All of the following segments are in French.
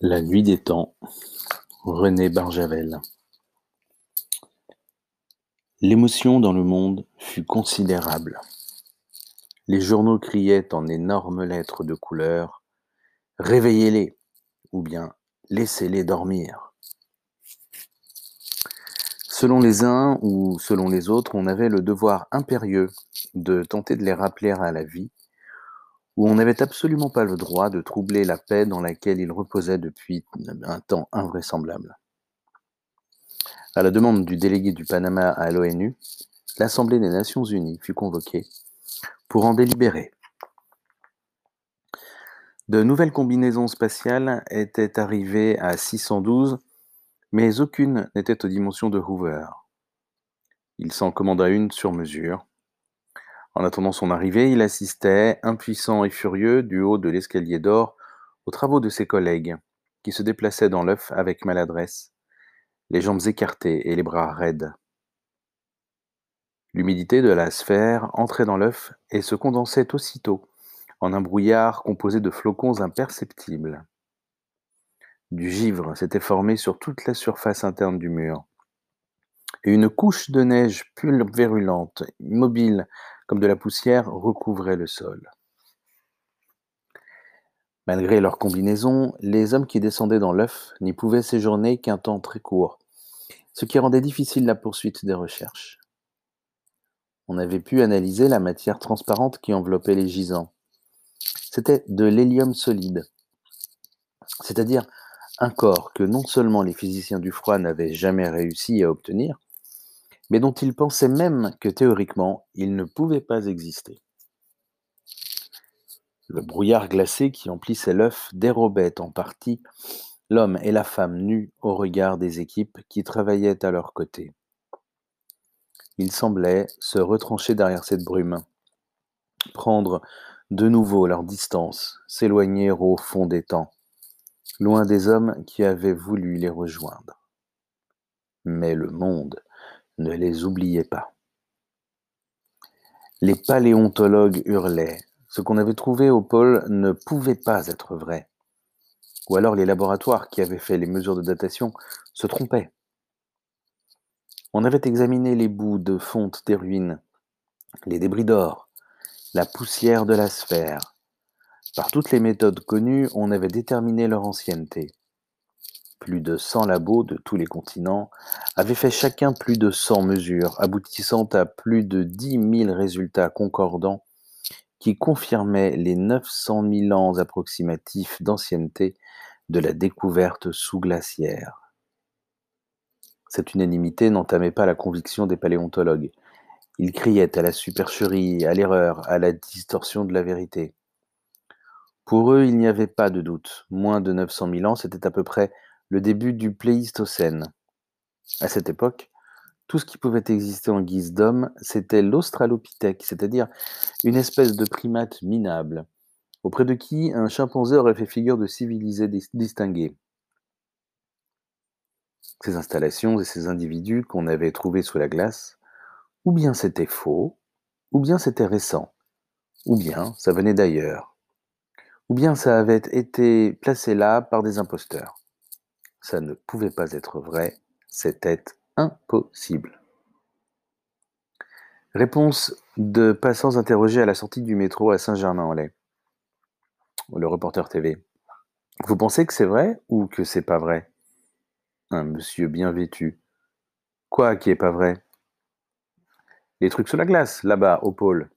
La nuit des temps, René Barjavel. L'émotion dans le monde fut considérable. Les journaux criaient en énormes lettres de couleur Réveillez-les ou bien laissez-les dormir. Selon les uns ou selon les autres, on avait le devoir impérieux de tenter de les rappeler à la vie où on n'avait absolument pas le droit de troubler la paix dans laquelle il reposait depuis un temps invraisemblable. À la demande du délégué du Panama à l'ONU, l'Assemblée des Nations Unies fut convoquée pour en délibérer. De nouvelles combinaisons spatiales étaient arrivées à 612, mais aucune n'était aux dimensions de Hoover. Il s'en commanda une sur mesure, en attendant son arrivée, il assistait, impuissant et furieux, du haut de l'escalier d'or, aux travaux de ses collègues, qui se déplaçaient dans l'œuf avec maladresse, les jambes écartées et les bras raides. L'humidité de la sphère entrait dans l'œuf et se condensait aussitôt en un brouillard composé de flocons imperceptibles. Du givre s'était formé sur toute la surface interne du mur, et une couche de neige pulvérulente, immobile, comme de la poussière, recouvrait le sol. Malgré leur combinaison, les hommes qui descendaient dans l'œuf n'y pouvaient séjourner qu'un temps très court, ce qui rendait difficile la poursuite des recherches. On avait pu analyser la matière transparente qui enveloppait les gisants. C'était de l'hélium solide, c'est-à-dire un corps que non seulement les physiciens du froid n'avaient jamais réussi à obtenir, mais dont il pensait même que théoriquement il ne pouvait pas exister. Le brouillard glacé qui emplissait l'œuf dérobait en partie l'homme et la femme nus au regard des équipes qui travaillaient à leur côté. Ils semblaient se retrancher derrière cette brume, prendre de nouveau leur distance, s'éloigner au fond des temps, loin des hommes qui avaient voulu les rejoindre. Mais le monde ne les oubliez pas. Les paléontologues hurlaient. Ce qu'on avait trouvé au pôle ne pouvait pas être vrai. Ou alors les laboratoires qui avaient fait les mesures de datation se trompaient. On avait examiné les bouts de fonte des ruines, les débris d'or, la poussière de la sphère. Par toutes les méthodes connues, on avait déterminé leur ancienneté. Plus de 100 labos de tous les continents avaient fait chacun plus de 100 mesures, aboutissant à plus de 10 000 résultats concordants qui confirmaient les 900 000 ans approximatifs d'ancienneté de la découverte sous-glaciaire. Cette unanimité n'entamait pas la conviction des paléontologues. Ils criaient à la supercherie, à l'erreur, à la distorsion de la vérité. Pour eux, il n'y avait pas de doute. Moins de 900 000 ans, c'était à peu près le début du Pléistocène. À cette époque, tout ce qui pouvait exister en guise d'homme, c'était l'Australopithèque, c'est-à-dire une espèce de primate minable, auprès de qui un chimpanzé aurait fait figure de civilisé distingué. Ces installations et ces individus qu'on avait trouvés sous la glace, ou bien c'était faux, ou bien c'était récent, ou bien ça venait d'ailleurs, ou bien ça avait été placé là par des imposteurs. Ça ne pouvait pas être vrai, c'était impossible. Réponse de passants interrogés à la sortie du métro à Saint-Germain-en-Laye. Le reporter TV. Vous pensez que c'est vrai ou que c'est pas vrai? Un monsieur bien vêtu. Quoi qui est pas vrai? Les trucs sous la glace, là-bas, au pôle.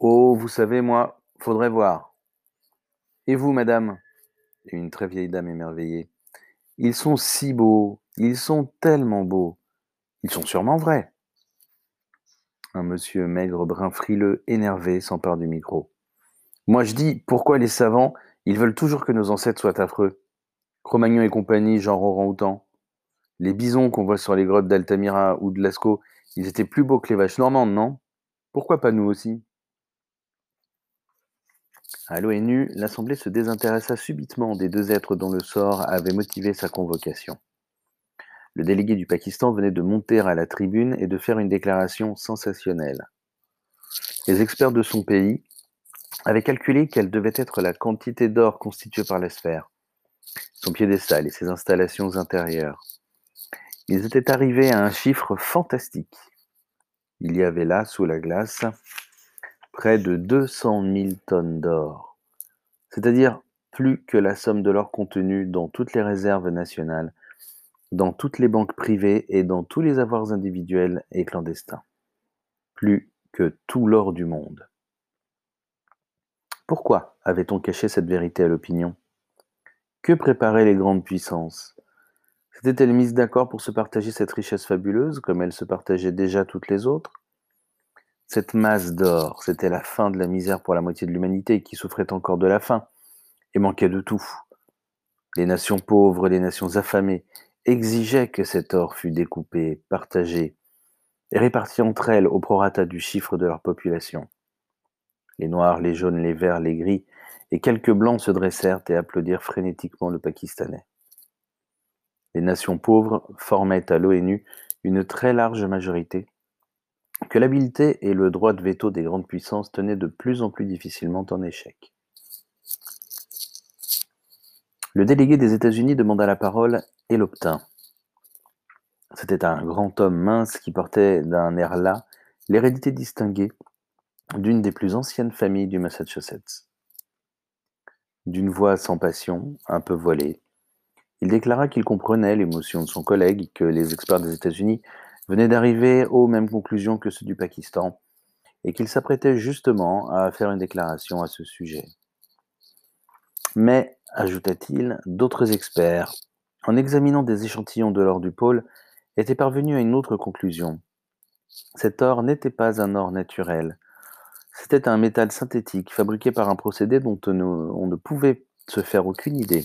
Oh, vous savez, moi, faudrait voir. Et vous, madame? Une très vieille dame émerveillée. Ils sont si beaux, ils sont tellement beaux. Ils sont sûrement vrais. Un monsieur maigre, brun frileux, énervé, s'empare du micro. Moi je dis, pourquoi les savants, ils veulent toujours que nos ancêtres soient affreux? Cro-Magnon et compagnie, genre orang-outan. Les bisons qu'on voit sur les grottes d'Altamira ou de Lascaux, ils étaient plus beaux que les vaches normandes, non? Pourquoi pas nous aussi? À l'ONU, l'Assemblée se désintéressa subitement des deux êtres dont le sort avait motivé sa convocation. Le délégué du Pakistan venait de monter à la tribune et de faire une déclaration sensationnelle. Les experts de son pays avaient calculé quelle devait être la quantité d'or constituée par la sphère. son piédestal et ses installations intérieures. Ils étaient arrivés à un chiffre fantastique. Il y avait là, sous la glace, près de 200 000 tonnes d'or, c'est-à-dire plus que la somme de l'or contenue dans toutes les réserves nationales, dans toutes les banques privées et dans tous les avoirs individuels et clandestins. Plus que tout l'or du monde. Pourquoi avait-on caché cette vérité à l'opinion? Que préparaient les grandes puissances? S'étaient-elles mises d'accord pour se partager cette richesse fabuleuse comme elles se partageaient déjà toutes les autres? Cette masse d'or, c'était la fin de la misère pour la moitié de l'humanité qui souffrait encore de la faim et manquait de tout. Les nations pauvres, les nations affamées exigeaient que cet or fût découpé, partagé et réparti entre elles au prorata du chiffre de leur population. Les noirs, les jaunes, les verts, les gris, et quelques blancs se dressèrent et applaudirent frénétiquement le Pakistanais. Les nations pauvres formaient à l'ONU une très large majorité que l'habileté et le droit de veto des grandes puissances tenaient de plus en plus difficilement en échec. Le délégué des États-Unis demanda la parole et l'obtint. C'était un grand homme mince qui portait d'un air las l'hérédité distinguée d'une des plus anciennes familles du Massachusetts. D'une voix sans passion, un peu voilée, il déclara qu'il comprenait l'émotion de son collègue, que les experts des États-Unis venaient d'arriver aux mêmes conclusions que ceux du Pakistan, et qu'il s'apprêtait justement à faire une déclaration à ce sujet. Mais, ajouta-t-il, d'autres experts, en examinant des échantillons de l'or du pôle, étaient parvenus à une autre conclusion. Cet or n'était pas un or naturel, c'était un métal synthétique fabriqué par un procédé dont on ne pouvait se faire aucune idée.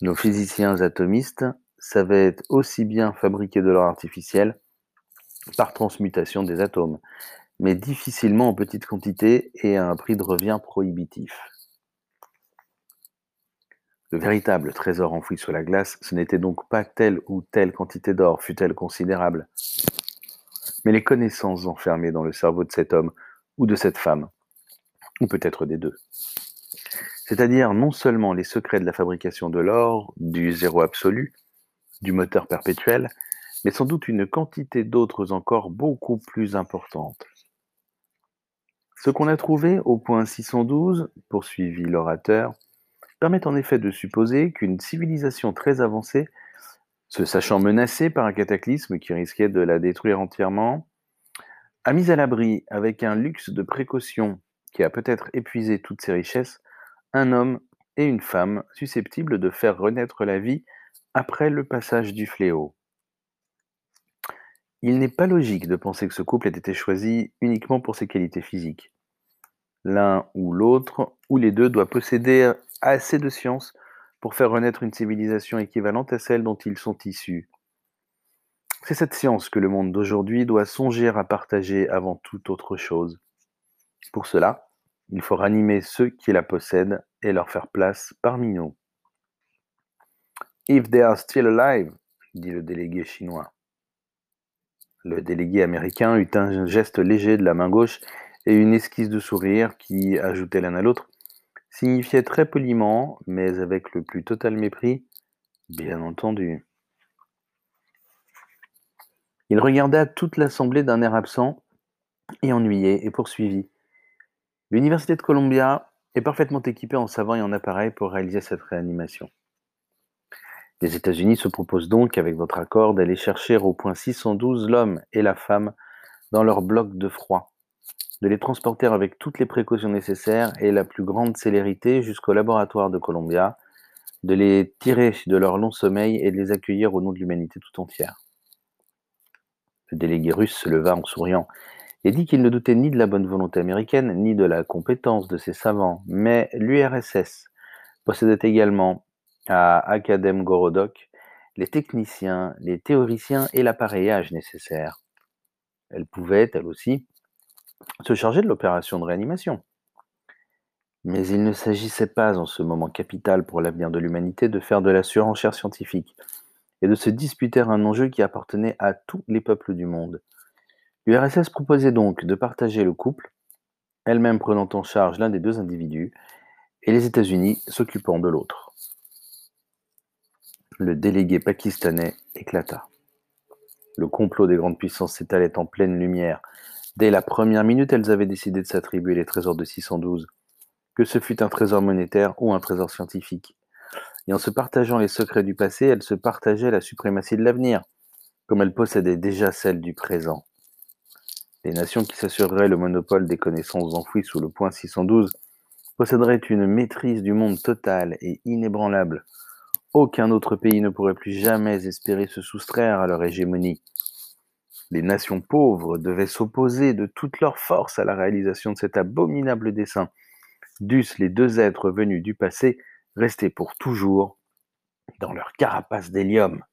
Nos physiciens atomistes savaient aussi bien fabriquer de l'or artificiel par transmutation des atomes, mais difficilement en petite quantité et à un prix de revient prohibitif. Le véritable trésor enfoui sous la glace, ce n'était donc pas telle ou telle quantité d'or, fût-elle considérable, mais les connaissances enfermées dans le cerveau de cet homme ou de cette femme, ou peut-être des deux. C'est-à-dire non seulement les secrets de la fabrication de l'or, du zéro absolu, du moteur perpétuel, mais sans doute une quantité d'autres encore beaucoup plus importantes. Ce qu'on a trouvé au point 612, poursuivit l'orateur, permet en effet de supposer qu'une civilisation très avancée se sachant menacée par un cataclysme qui risquait de la détruire entièrement, a mis à l'abri, avec un luxe de précaution qui a peut-être épuisé toutes ses richesses, un homme et une femme susceptibles de faire renaître la vie après le passage du fléau. Il n'est pas logique de penser que ce couple ait été choisi uniquement pour ses qualités physiques. L'un ou l'autre, ou les deux, doit posséder assez de science pour faire renaître une civilisation équivalente à celle dont ils sont issus. C'est cette science que le monde d'aujourd'hui doit songer à partager avant toute autre chose. Pour cela, il faut ranimer ceux qui la possèdent et leur faire place parmi nous. If they are still alive, dit le délégué chinois. Le délégué américain eut un geste léger de la main gauche et une esquisse de sourire qui, ajoutait l'un à l'autre, signifiait très poliment, mais avec le plus total mépris, bien entendu. Il regarda toute l'assemblée d'un air absent et ennuyé et poursuivit. L'Université de Columbia est parfaitement équipée en savants et en appareils pour réaliser cette réanimation. Les États-Unis se proposent donc, avec votre accord, d'aller chercher au point 612 l'homme et la femme dans leur bloc de froid de les transporter avec toutes les précautions nécessaires et la plus grande célérité jusqu'au laboratoire de Columbia, de les tirer de leur long sommeil et de les accueillir au nom de l'humanité tout entière. Le délégué russe se leva en souriant et dit qu'il ne doutait ni de la bonne volonté américaine, ni de la compétence de ses savants, mais l'URSS possédait également à Akadem Gorodok les techniciens, les théoriciens et l'appareillage nécessaires. Elle pouvait, elle aussi, se charger de l'opération de réanimation. Mais il ne s'agissait pas en ce moment capital pour l'avenir de l'humanité de faire de la surenchère scientifique et de se disputer un enjeu qui appartenait à tous les peuples du monde. L'URSS proposait donc de partager le couple, elle-même prenant en charge l'un des deux individus, et les États-Unis s'occupant de l'autre. Le délégué pakistanais éclata. Le complot des grandes puissances s'étalait en pleine lumière. Dès la première minute, elles avaient décidé de s'attribuer les trésors de 612, que ce fût un trésor monétaire ou un trésor scientifique. Et en se partageant les secrets du passé, elles se partageaient la suprématie de l'avenir, comme elles possédaient déjà celle du présent. Les nations qui s'assureraient le monopole des connaissances enfouies sous le point 612 posséderaient une maîtrise du monde totale et inébranlable. Aucun autre pays ne pourrait plus jamais espérer se soustraire à leur hégémonie. Les nations pauvres devaient s'opposer de toute leur force à la réalisation de cet abominable dessein. Dussent les deux êtres venus du passé rester pour toujours dans leur carapace d'hélium.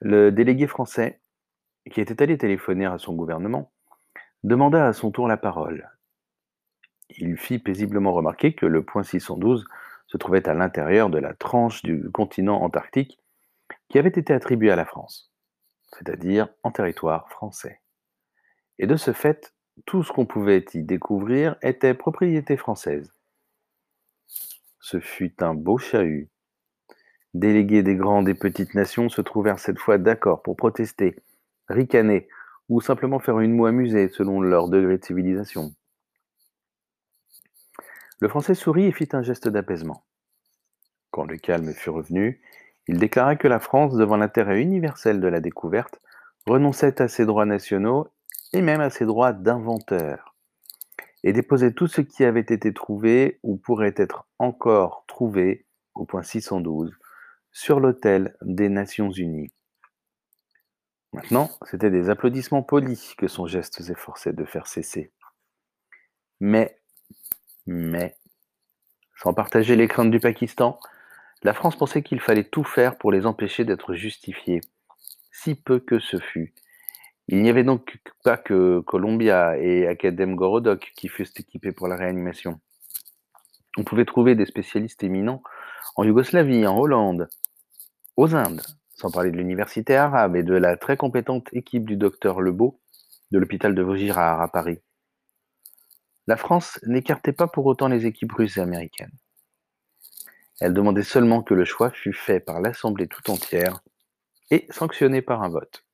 Le délégué français qui était allé téléphoner à son gouvernement, demanda à son tour la parole. Il fit paisiblement remarquer que le point 612 se trouvait à l'intérieur de la tranche du continent antarctique qui avait été attribuée à la France, c'est-à-dire en territoire français. Et de ce fait, tout ce qu'on pouvait y découvrir était propriété française. Ce fut un beau chahut. Délégués des grandes et petites nations se trouvèrent cette fois d'accord pour protester ricaner, ou simplement faire une moue amusée selon leur degré de civilisation. Le Français sourit et fit un geste d'apaisement. Quand le calme fut revenu, il déclara que la France, devant l'intérêt universel de la découverte, renonçait à ses droits nationaux et même à ses droits d'inventeur, et déposait tout ce qui avait été trouvé ou pourrait être encore trouvé au point 612 sur l'autel des Nations Unies. Maintenant, c'étaient des applaudissements polis que son geste s'efforçait de faire cesser. Mais, mais, sans partager les craintes du Pakistan, la France pensait qu'il fallait tout faire pour les empêcher d'être justifiés, si peu que ce fût. Il n'y avait donc pas que Columbia et Academ Gorodok qui fussent équipés pour la réanimation. On pouvait trouver des spécialistes éminents en Yougoslavie, en Hollande, aux Indes, sans parler de l'université arabe et de la très compétente équipe du docteur Lebeau de l'hôpital de Vaugirard à Paris. La France n'écartait pas pour autant les équipes russes et américaines. Elle demandait seulement que le choix fût fait par l'Assemblée tout entière et sanctionné par un vote.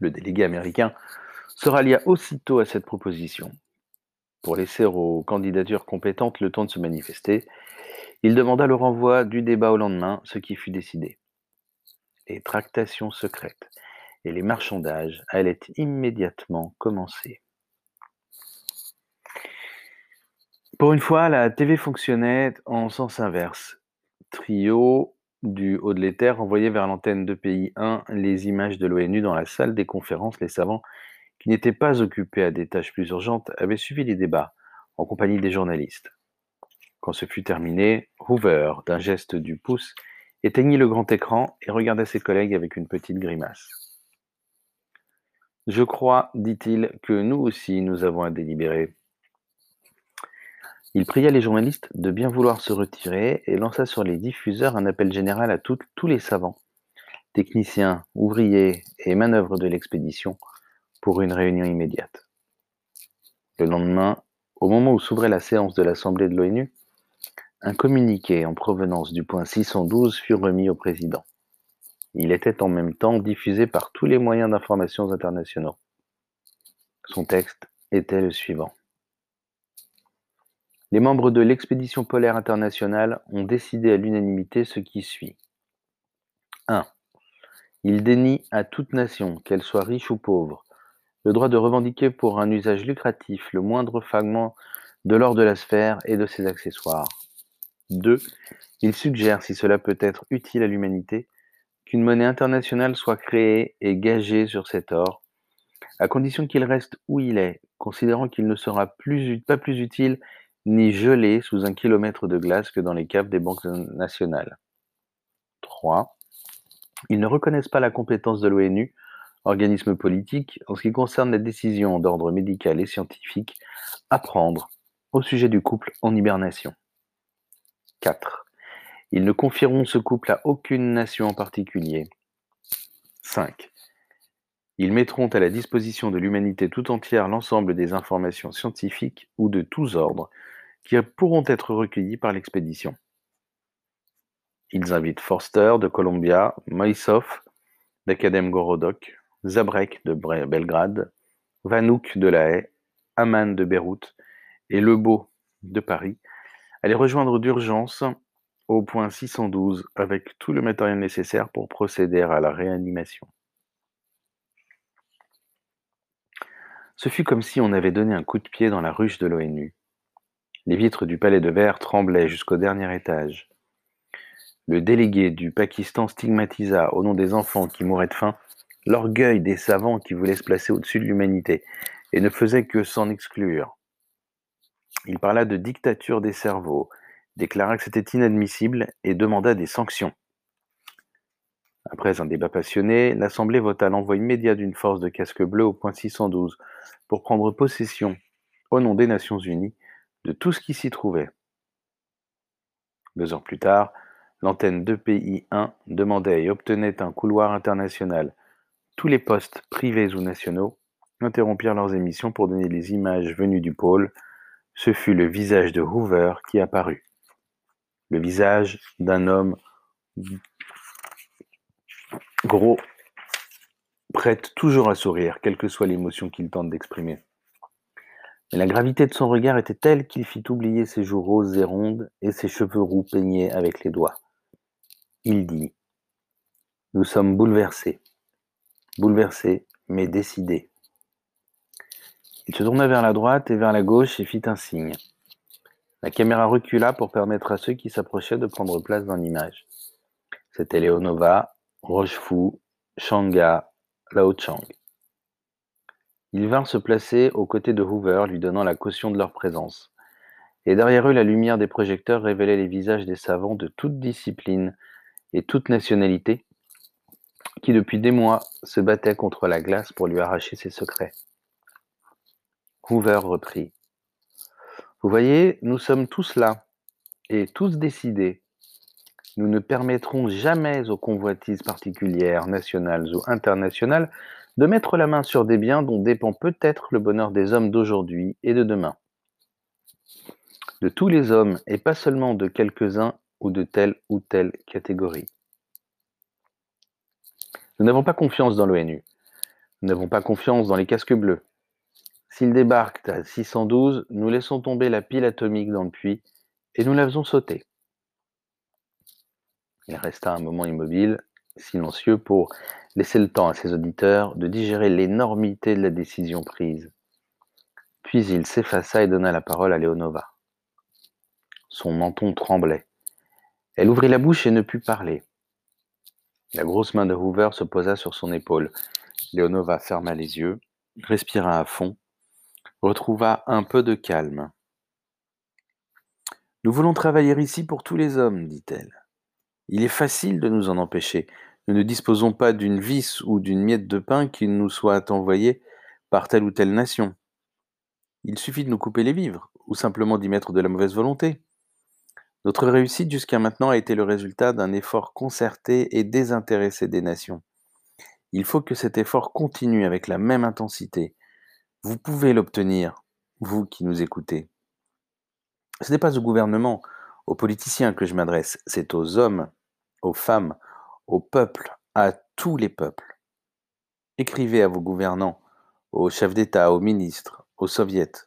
Le délégué américain se rallia aussitôt à cette proposition. Pour laisser aux candidatures compétentes le temps de se manifester, il demanda le renvoi du débat au lendemain, ce qui fut décidé. Les tractations secrètes et les marchandages allaient immédiatement commencer. Pour une fois, la TV fonctionnait en sens inverse. Trio du haut de l'éther envoyait vers l'antenne de pays 1 les images de l'ONU dans la salle des conférences. Les savants, qui n'étaient pas occupés à des tâches plus urgentes, avaient suivi les débats en compagnie des journalistes. Quand ce fut terminé, Hoover, d'un geste du pouce, éteignit le grand écran et regarda ses collègues avec une petite grimace. Je crois, dit-il, que nous aussi nous avons à délibérer. Il pria les journalistes de bien vouloir se retirer et lança sur les diffuseurs un appel général à tous les savants, techniciens, ouvriers et manœuvres de l'expédition pour une réunion immédiate. Le lendemain, au moment où s'ouvrait la séance de l'Assemblée de l'ONU, un communiqué en provenance du point 612 fut remis au président. Il était en même temps diffusé par tous les moyens d'information internationaux. Son texte était le suivant. Les membres de l'expédition polaire internationale ont décidé à l'unanimité ce qui suit. 1. Ils dénient à toute nation, qu'elle soit riche ou pauvre, le droit de revendiquer pour un usage lucratif le moindre fragment de l'or de la sphère et de ses accessoires. 2. Il suggère, si cela peut être utile à l'humanité, qu'une monnaie internationale soit créée et gagée sur cet or, à condition qu'il reste où il est, considérant qu'il ne sera plus, pas plus utile ni gelé sous un kilomètre de glace que dans les caves des banques nationales. 3. Ils ne reconnaissent pas la compétence de l'ONU, organisme politique, en ce qui concerne les décisions d'ordre médical et scientifique à prendre au sujet du couple en hibernation. 4. Ils ne confieront ce couple à aucune nation en particulier. 5. Ils mettront à la disposition de l'humanité tout entière l'ensemble des informations scientifiques ou de tous ordres qui pourront être recueillies par l'expédition. Ils invitent Forster de Columbia, Moïsov d'Academ Gorodok, Zabrek de Belgrade, Vanouk de La Haye, Aman de Beyrouth et Lebeau de Paris à les rejoindre d'urgence au point 612 avec tout le matériel nécessaire pour procéder à la réanimation. Ce fut comme si on avait donné un coup de pied dans la ruche de l'ONU. Les vitres du palais de verre tremblaient jusqu'au dernier étage. Le délégué du Pakistan stigmatisa, au nom des enfants qui mouraient de faim, l'orgueil des savants qui voulaient se placer au-dessus de l'humanité et ne faisait que s'en exclure. Il parla de dictature des cerveaux, déclara que c'était inadmissible et demanda des sanctions. Après un débat passionné, l'Assemblée vota l'envoi immédiat d'une force de casque bleu au point 612 pour prendre possession, au nom des Nations Unies, de tout ce qui s'y trouvait. Deux heures plus tard, l'antenne 2PI1 demandait et obtenait un couloir international. Tous les postes, privés ou nationaux, interrompirent leurs émissions pour donner les images venues du pôle. Ce fut le visage de Hoover qui apparut. Le visage d'un homme gros, prête toujours à sourire, quelle que soit l'émotion qu'il tente d'exprimer. Mais la gravité de son regard était telle qu'il fit oublier ses joues roses et rondes et ses cheveux roux peignés avec les doigts. Il dit Nous sommes bouleversés, bouleversés, mais décidés. Il se tourna vers la droite et vers la gauche et fit un signe. La caméra recula pour permettre à ceux qui s'approchaient de prendre place dans l'image. C'était Leonova, Rochefou, Shanga, Lao Chang. Ils vinrent se placer aux côtés de Hoover, lui donnant la caution de leur présence. Et derrière eux, la lumière des projecteurs révélait les visages des savants de toute discipline et toute nationalité, qui depuis des mois se battaient contre la glace pour lui arracher ses secrets. Hoover reprit. Vous voyez, nous sommes tous là, et tous décidés. Nous ne permettrons jamais aux convoitises particulières, nationales ou internationales, de mettre la main sur des biens dont dépend peut-être le bonheur des hommes d'aujourd'hui et de demain. De tous les hommes, et pas seulement de quelques-uns ou de telle ou telle catégorie. Nous n'avons pas confiance dans l'ONU. Nous n'avons pas confiance dans les casques bleus. S'ils débarquent à 612, nous laissons tomber la pile atomique dans le puits et nous la faisons sauter. Il resta un moment immobile, silencieux, pour laisser le temps à ses auditeurs de digérer l'énormité de la décision prise. Puis il s'effaça et donna la parole à Léonova. Son menton tremblait. Elle ouvrit la bouche et ne put parler. La grosse main de Hoover se posa sur son épaule. Léonova ferma les yeux, respira à fond retrouva un peu de calme. Nous voulons travailler ici pour tous les hommes, dit-elle. Il est facile de nous en empêcher. Nous ne disposons pas d'une vis ou d'une miette de pain qui nous soit envoyée par telle ou telle nation. Il suffit de nous couper les vivres, ou simplement d'y mettre de la mauvaise volonté. Notre réussite jusqu'à maintenant a été le résultat d'un effort concerté et désintéressé des nations. Il faut que cet effort continue avec la même intensité, vous pouvez l'obtenir, vous qui nous écoutez. Ce n'est pas au gouvernement, aux politiciens que je m'adresse, c'est aux hommes, aux femmes, au peuple, à tous les peuples. Écrivez à vos gouvernants, aux chefs d'État, aux ministres, aux soviets.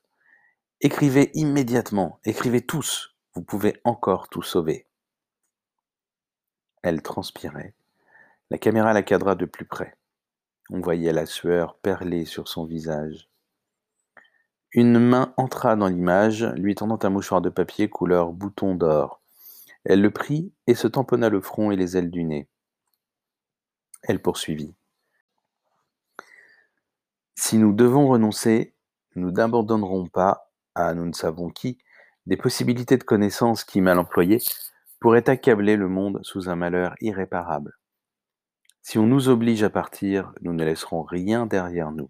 Écrivez immédiatement, écrivez tous, vous pouvez encore tout sauver. Elle transpirait. La caméra la cadra de plus près. On voyait la sueur perler sur son visage. Une main entra dans l'image, lui tendant un mouchoir de papier couleur bouton d'or. Elle le prit et se tamponna le front et les ailes du nez. Elle poursuivit. Si nous devons renoncer, nous n'abandonnerons pas, à nous ne savons qui, des possibilités de connaissance qui, mal employées, pourraient accabler le monde sous un malheur irréparable. Si on nous oblige à partir, nous ne laisserons rien derrière nous.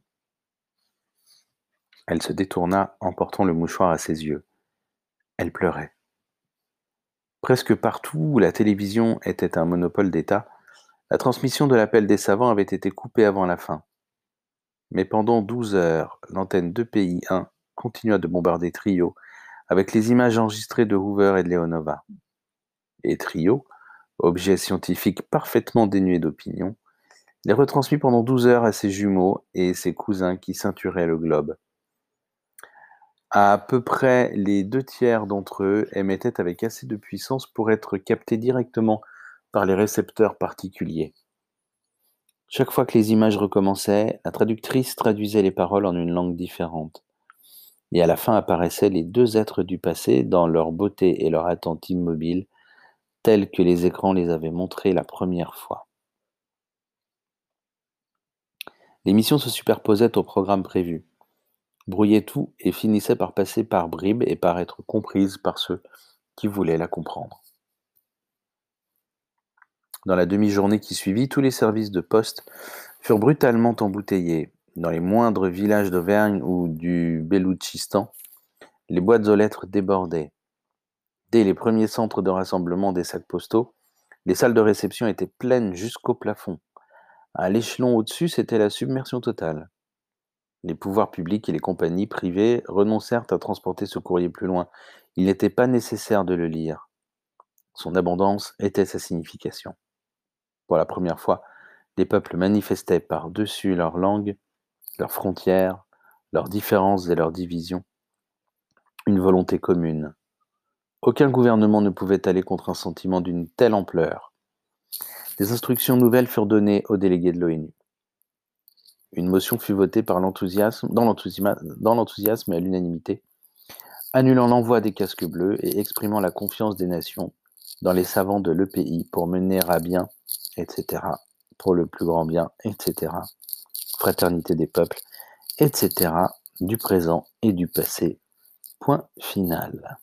Elle se détourna en portant le mouchoir à ses yeux. Elle pleurait. Presque partout où la télévision était un monopole d'État, la transmission de l'appel des savants avait été coupée avant la fin. Mais pendant 12 heures, l'antenne 2PI1 continua de bombarder Trio avec les images enregistrées de Hoover et de Leonova. Et Trio, objet scientifique parfaitement dénué d'opinion, les retransmit pendant 12 heures à ses jumeaux et ses cousins qui ceinturaient le globe. À peu près les deux tiers d'entre eux émettaient avec assez de puissance pour être captés directement par les récepteurs particuliers. Chaque fois que les images recommençaient, la traductrice traduisait les paroles en une langue différente. Et à la fin apparaissaient les deux êtres du passé dans leur beauté et leur attente immobile, tels que les écrans les avaient montrés la première fois. L'émission se superposait au programme prévu, brouillait tout et finissait par passer par bribes et par être comprise par ceux qui voulaient la comprendre. Dans la demi-journée qui suivit, tous les services de poste furent brutalement embouteillés. Dans les moindres villages d'Auvergne ou du Beloutchistan, les boîtes aux lettres débordaient. Dès les premiers centres de rassemblement des sacs postaux, les salles de réception étaient pleines jusqu'au plafond. À l'échelon au-dessus, c'était la submersion totale. Les pouvoirs publics et les compagnies privées renoncèrent à transporter ce courrier plus loin. Il n'était pas nécessaire de le lire. Son abondance était sa signification. Pour la première fois, les peuples manifestaient par-dessus leurs langues, leurs frontières, leurs différences et leurs divisions, une volonté commune. Aucun gouvernement ne pouvait aller contre un sentiment d'une telle ampleur. Des instructions nouvelles furent données aux délégués de l'ONU. Une motion fut votée par dans l'enthousiasme et à l'unanimité, annulant l'envoi des casques bleus et exprimant la confiance des nations dans les savants de l'EPI pour mener à bien etc., pour le plus grand bien, etc., fraternité des peuples, etc., du présent et du passé. Point final.